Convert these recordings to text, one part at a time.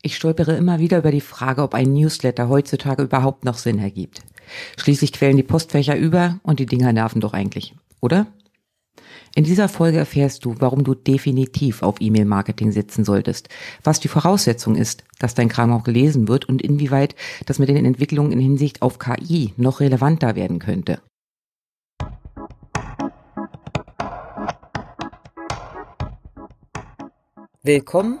Ich stolpere immer wieder über die Frage, ob ein Newsletter heutzutage überhaupt noch Sinn ergibt. Schließlich quellen die Postfächer über und die Dinger nerven doch eigentlich, oder? In dieser Folge erfährst du, warum du definitiv auf E-Mail-Marketing setzen solltest, was die Voraussetzung ist, dass dein Kram auch gelesen wird und inwieweit das mit den Entwicklungen in Hinsicht auf KI noch relevanter werden könnte. Willkommen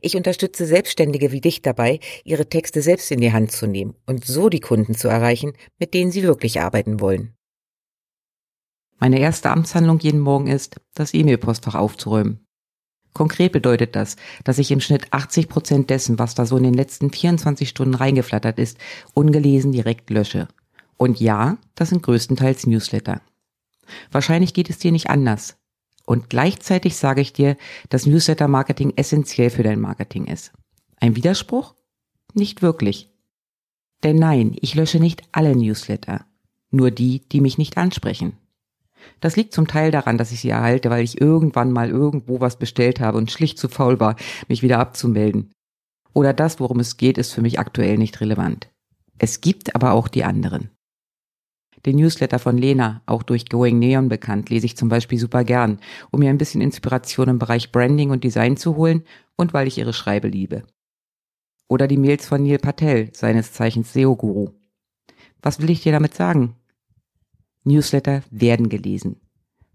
Ich unterstütze Selbstständige wie dich dabei, ihre Texte selbst in die Hand zu nehmen und so die Kunden zu erreichen, mit denen sie wirklich arbeiten wollen. Meine erste Amtshandlung jeden Morgen ist, das E-Mail-Postfach aufzuräumen. Konkret bedeutet das, dass ich im Schnitt 80 Prozent dessen, was da so in den letzten 24 Stunden reingeflattert ist, ungelesen direkt lösche. Und ja, das sind größtenteils Newsletter. Wahrscheinlich geht es dir nicht anders. Und gleichzeitig sage ich dir, dass Newsletter-Marketing essentiell für dein Marketing ist. Ein Widerspruch? Nicht wirklich. Denn nein, ich lösche nicht alle Newsletter. Nur die, die mich nicht ansprechen. Das liegt zum Teil daran, dass ich sie erhalte, weil ich irgendwann mal irgendwo was bestellt habe und schlicht zu faul war, mich wieder abzumelden. Oder das, worum es geht, ist für mich aktuell nicht relevant. Es gibt aber auch die anderen. Den Newsletter von Lena, auch durch Going Neon bekannt, lese ich zum Beispiel super gern, um mir ein bisschen Inspiration im Bereich Branding und Design zu holen und weil ich ihre Schreibe liebe. Oder die Mails von Neil Patel, seines Zeichens SEO-Guru. Was will ich dir damit sagen? Newsletter werden gelesen.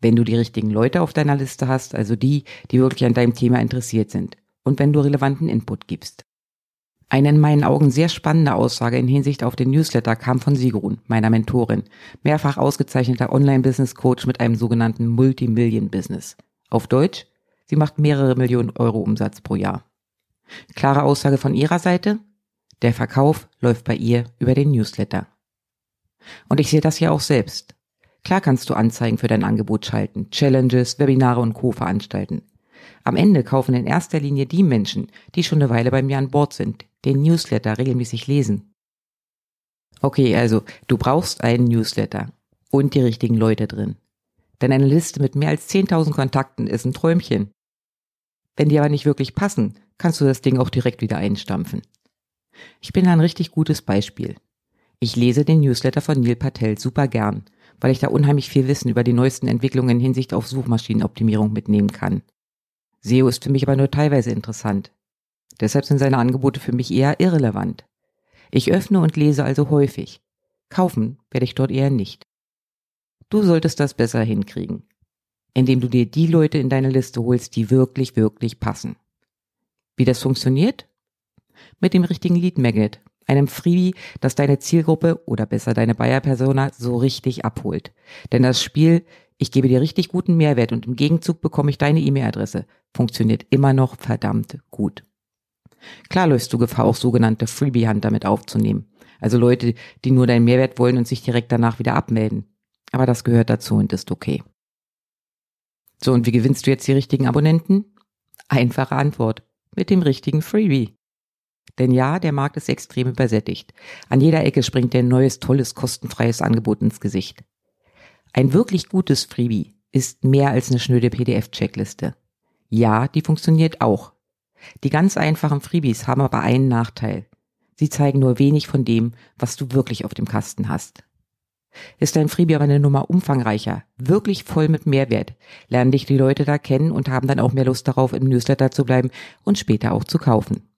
Wenn du die richtigen Leute auf deiner Liste hast, also die, die wirklich an deinem Thema interessiert sind. Und wenn du relevanten Input gibst. Eine in meinen Augen sehr spannende Aussage in Hinsicht auf den Newsletter kam von Sigrun, meiner Mentorin, mehrfach ausgezeichneter Online-Business-Coach mit einem sogenannten Multimillion-Business. Auf Deutsch, sie macht mehrere Millionen Euro Umsatz pro Jahr. Klare Aussage von ihrer Seite? Der Verkauf läuft bei ihr über den Newsletter. Und ich sehe das ja auch selbst. Klar kannst du Anzeigen für dein Angebot schalten, Challenges, Webinare und Co. veranstalten. Am Ende kaufen in erster Linie die Menschen, die schon eine Weile bei mir an Bord sind, den Newsletter regelmäßig lesen. Okay, also du brauchst einen Newsletter und die richtigen Leute drin. Denn eine Liste mit mehr als 10.000 Kontakten ist ein Träumchen. Wenn die aber nicht wirklich passen, kannst du das Ding auch direkt wieder einstampfen. Ich bin ein richtig gutes Beispiel. Ich lese den Newsletter von Neil Patel super gern, weil ich da unheimlich viel Wissen über die neuesten Entwicklungen in Hinsicht auf Suchmaschinenoptimierung mitnehmen kann. SEO ist für mich aber nur teilweise interessant. Deshalb sind seine Angebote für mich eher irrelevant. Ich öffne und lese also häufig. Kaufen werde ich dort eher nicht. Du solltest das besser hinkriegen, indem du dir die Leute in deine Liste holst, die wirklich, wirklich passen. Wie das funktioniert? Mit dem richtigen Lead Magnet, einem Freebie, das deine Zielgruppe oder besser deine Buyer-Persona so richtig abholt. Denn das Spiel, ich gebe dir richtig guten Mehrwert und im Gegenzug bekomme ich deine E-Mail-Adresse, funktioniert immer noch verdammt gut. Klar läufst du Gefahr, auch sogenannte Freebie-Hunter mit aufzunehmen. Also Leute, die nur deinen Mehrwert wollen und sich direkt danach wieder abmelden. Aber das gehört dazu und ist okay. So, und wie gewinnst du jetzt die richtigen Abonnenten? Einfache Antwort. Mit dem richtigen Freebie. Denn ja, der Markt ist extrem übersättigt. An jeder Ecke springt dir ein neues, tolles, kostenfreies Angebot ins Gesicht. Ein wirklich gutes Freebie ist mehr als eine schnöde PDF-Checkliste. Ja, die funktioniert auch. Die ganz einfachen Freebies haben aber einen Nachteil. Sie zeigen nur wenig von dem, was du wirklich auf dem Kasten hast. Ist dein Freebie aber eine Nummer umfangreicher, wirklich voll mit Mehrwert, lernen dich die Leute da kennen und haben dann auch mehr Lust darauf, im Newsletter zu bleiben und später auch zu kaufen.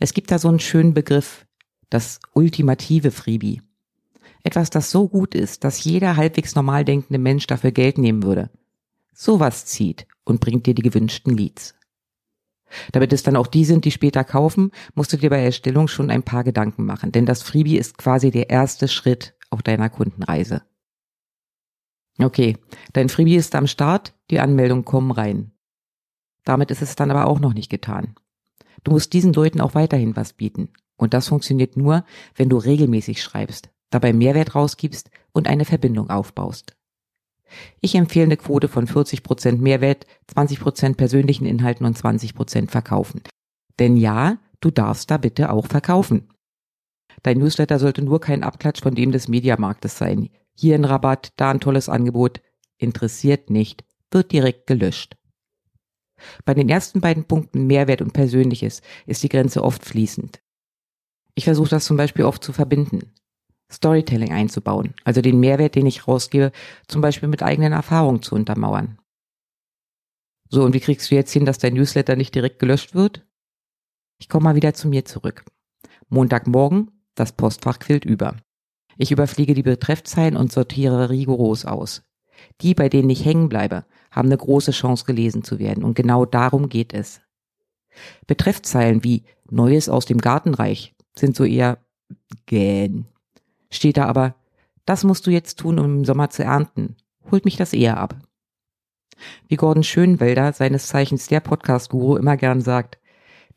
Es gibt da so einen schönen Begriff, das ultimative Freebie. Etwas, das so gut ist, dass jeder halbwegs normal denkende Mensch dafür Geld nehmen würde. Sowas zieht und bringt dir die gewünschten Leads. Damit es dann auch die sind, die später kaufen, musst du dir bei Erstellung schon ein paar Gedanken machen, denn das Freebie ist quasi der erste Schritt auf deiner Kundenreise. Okay, dein Freebie ist am Start, die Anmeldungen kommen rein. Damit ist es dann aber auch noch nicht getan. Du musst diesen Leuten auch weiterhin was bieten. Und das funktioniert nur, wenn du regelmäßig schreibst, dabei Mehrwert rausgibst und eine Verbindung aufbaust. Ich empfehle eine Quote von 40% Mehrwert, 20% persönlichen Inhalten und 20% Verkaufen. Denn ja, du darfst da bitte auch verkaufen. Dein Newsletter sollte nur kein Abklatsch von dem des Mediamarktes sein. Hier ein Rabatt, da ein tolles Angebot. Interessiert nicht, wird direkt gelöscht. Bei den ersten beiden Punkten Mehrwert und Persönliches ist die Grenze oft fließend. Ich versuche das zum Beispiel oft zu verbinden. Storytelling einzubauen, also den Mehrwert, den ich rausgebe, zum Beispiel mit eigenen Erfahrungen zu untermauern. So, und wie kriegst du jetzt hin, dass dein Newsletter nicht direkt gelöscht wird? Ich komme mal wieder zu mir zurück. Montagmorgen, das Postfach quillt über. Ich überfliege die Betreffzeilen und sortiere rigoros aus. Die, bei denen ich hängen bleibe, haben eine große Chance gelesen zu werden und genau darum geht es. Betreffzeilen wie Neues aus dem Gartenreich sind so eher gähn. Steht da aber, das musst du jetzt tun, um im Sommer zu ernten. Holt mich das eher ab. Wie Gordon Schönwelder, seines Zeichens der Podcast-Guru, immer gern sagt,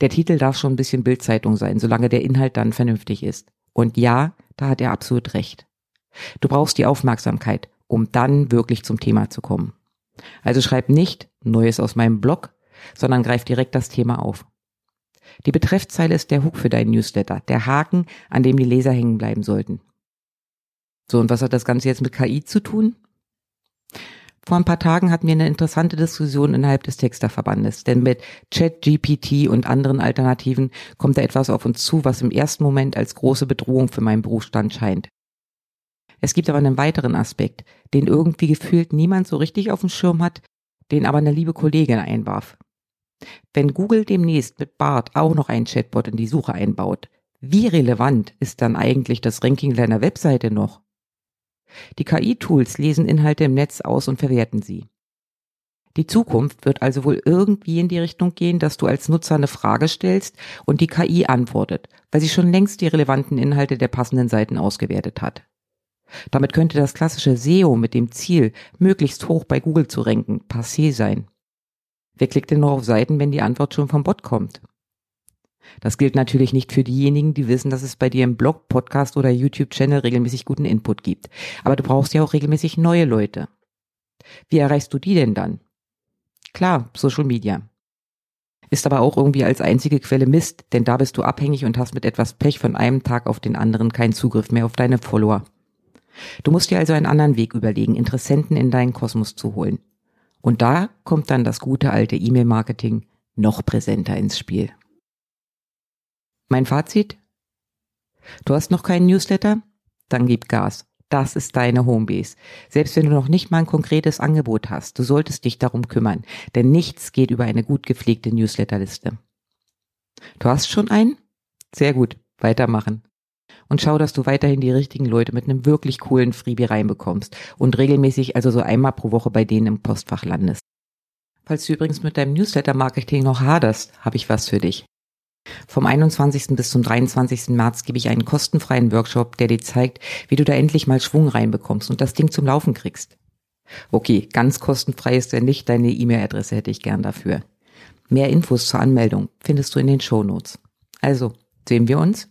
der Titel darf schon ein bisschen Bildzeitung sein, solange der Inhalt dann vernünftig ist. Und ja, da hat er absolut recht. Du brauchst die Aufmerksamkeit, um dann wirklich zum Thema zu kommen. Also schreib nicht Neues aus meinem Blog, sondern greif direkt das Thema auf. Die Betreffzeile ist der Hook für deinen Newsletter, der Haken, an dem die Leser hängen bleiben sollten. So, und was hat das Ganze jetzt mit KI zu tun? Vor ein paar Tagen hatten wir eine interessante Diskussion innerhalb des Texterverbandes, denn mit ChatGPT und anderen Alternativen kommt da etwas auf uns zu, was im ersten Moment als große Bedrohung für meinen Berufsstand scheint. Es gibt aber einen weiteren Aspekt, den irgendwie gefühlt niemand so richtig auf dem Schirm hat, den aber eine liebe Kollegin einwarf. Wenn Google demnächst mit BART auch noch ein Chatbot in die Suche einbaut, wie relevant ist dann eigentlich das Ranking deiner Webseite noch? Die KI-Tools lesen Inhalte im Netz aus und verwerten sie. Die Zukunft wird also wohl irgendwie in die Richtung gehen, dass du als Nutzer eine Frage stellst und die KI antwortet, weil sie schon längst die relevanten Inhalte der passenden Seiten ausgewertet hat. Damit könnte das klassische SEO mit dem Ziel, möglichst hoch bei Google zu ranken, passé sein. Wer klickt denn noch auf Seiten, wenn die Antwort schon vom Bot kommt? Das gilt natürlich nicht für diejenigen, die wissen, dass es bei dir im Blog, Podcast oder YouTube-Channel regelmäßig guten Input gibt. Aber du brauchst ja auch regelmäßig neue Leute. Wie erreichst du die denn dann? Klar, Social Media. Ist aber auch irgendwie als einzige Quelle Mist, denn da bist du abhängig und hast mit etwas Pech von einem Tag auf den anderen keinen Zugriff mehr auf deine Follower. Du musst dir also einen anderen Weg überlegen, Interessenten in deinen Kosmos zu holen. Und da kommt dann das gute alte E-Mail-Marketing noch präsenter ins Spiel. Mein Fazit? Du hast noch keinen Newsletter? Dann gib Gas. Das ist deine Homebase. Selbst wenn du noch nicht mal ein konkretes Angebot hast, du solltest dich darum kümmern, denn nichts geht über eine gut gepflegte Newsletterliste. Du hast schon einen? Sehr gut, weitermachen und schau, dass du weiterhin die richtigen Leute mit einem wirklich coolen Freebie reinbekommst und regelmäßig, also so einmal pro Woche bei denen im Postfach landest. Falls du übrigens mit deinem Newsletter-Marketing noch haderst, habe ich was für dich. Vom 21. bis zum 23. März gebe ich einen kostenfreien Workshop, der dir zeigt, wie du da endlich mal Schwung reinbekommst und das Ding zum Laufen kriegst. Okay, ganz kostenfrei ist er nicht, deine E-Mail-Adresse hätte ich gern dafür. Mehr Infos zur Anmeldung findest du in den Show Notes. Also, sehen wir uns?